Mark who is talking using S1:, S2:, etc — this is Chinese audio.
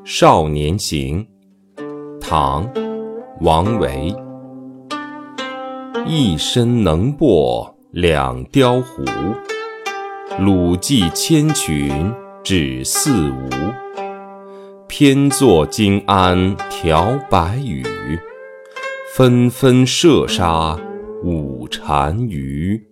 S1: 《少年行》，唐·王维。一身能破两雕壶，鲁骑千群只似无。偏坐金鞍调白羽，纷纷射杀五单于。